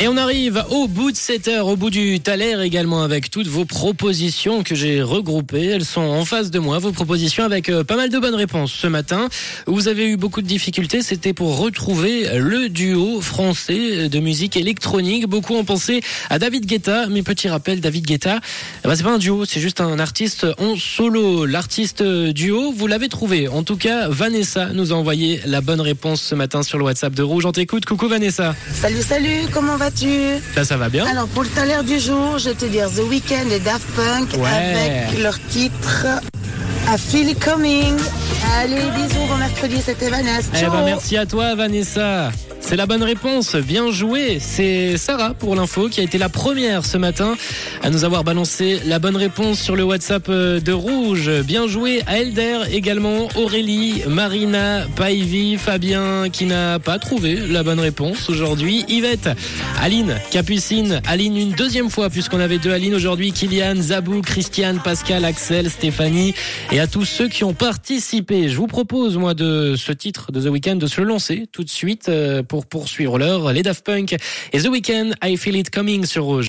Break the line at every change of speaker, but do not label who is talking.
Et on arrive au bout de cette heure, au bout du Thaler également avec toutes vos propositions que j'ai regroupées. Elles sont en face de moi, vos propositions avec euh, pas mal de bonnes réponses ce matin. Vous avez eu beaucoup de difficultés, c'était pour retrouver le duo français de musique électronique. Beaucoup ont pensé à David Guetta, mais petit rappel, David Guetta, eh ben, c'est pas un duo, c'est juste un artiste en solo. L'artiste duo, vous l'avez trouvé. En tout cas, Vanessa nous a envoyé la bonne réponse ce matin sur le WhatsApp de Rouge. On t'écoute. Coucou Vanessa.
Salut, salut, comment vas-tu
Là, ça va bien.
Alors, pour le talent du jour, je vais te dire The Weeknd et Daft Punk
Ouais.
avec leur titre I Feel Coming. Allez, bisous, bon mercredi, c'était Vanessa.
Eh ben, merci à toi, Vanessa. C'est la bonne réponse. Bien joué. C'est Sarah pour l'info qui a été la première ce matin à nous avoir balancé la bonne réponse sur le WhatsApp euh, de Rouge. Bien joué à Elder également, Aurélie, Marina, Paivi, Fabien qui n'a pas trouvé la bonne réponse aujourd'hui, Yvette, Aline, Capucine, Aline une deuxième fois puisqu'on avait deux Aline aujourd'hui, Kylian, Zabou, Christiane, Pascal, Axel, Stéphanie et à tous ceux qui ont participé. Je vous propose moi de ce titre de The Weeknd de se lancer tout de suite euh, pour poursuivre l'heure. Les Daft Punk et The Weeknd, I Feel It Coming sur Rouge.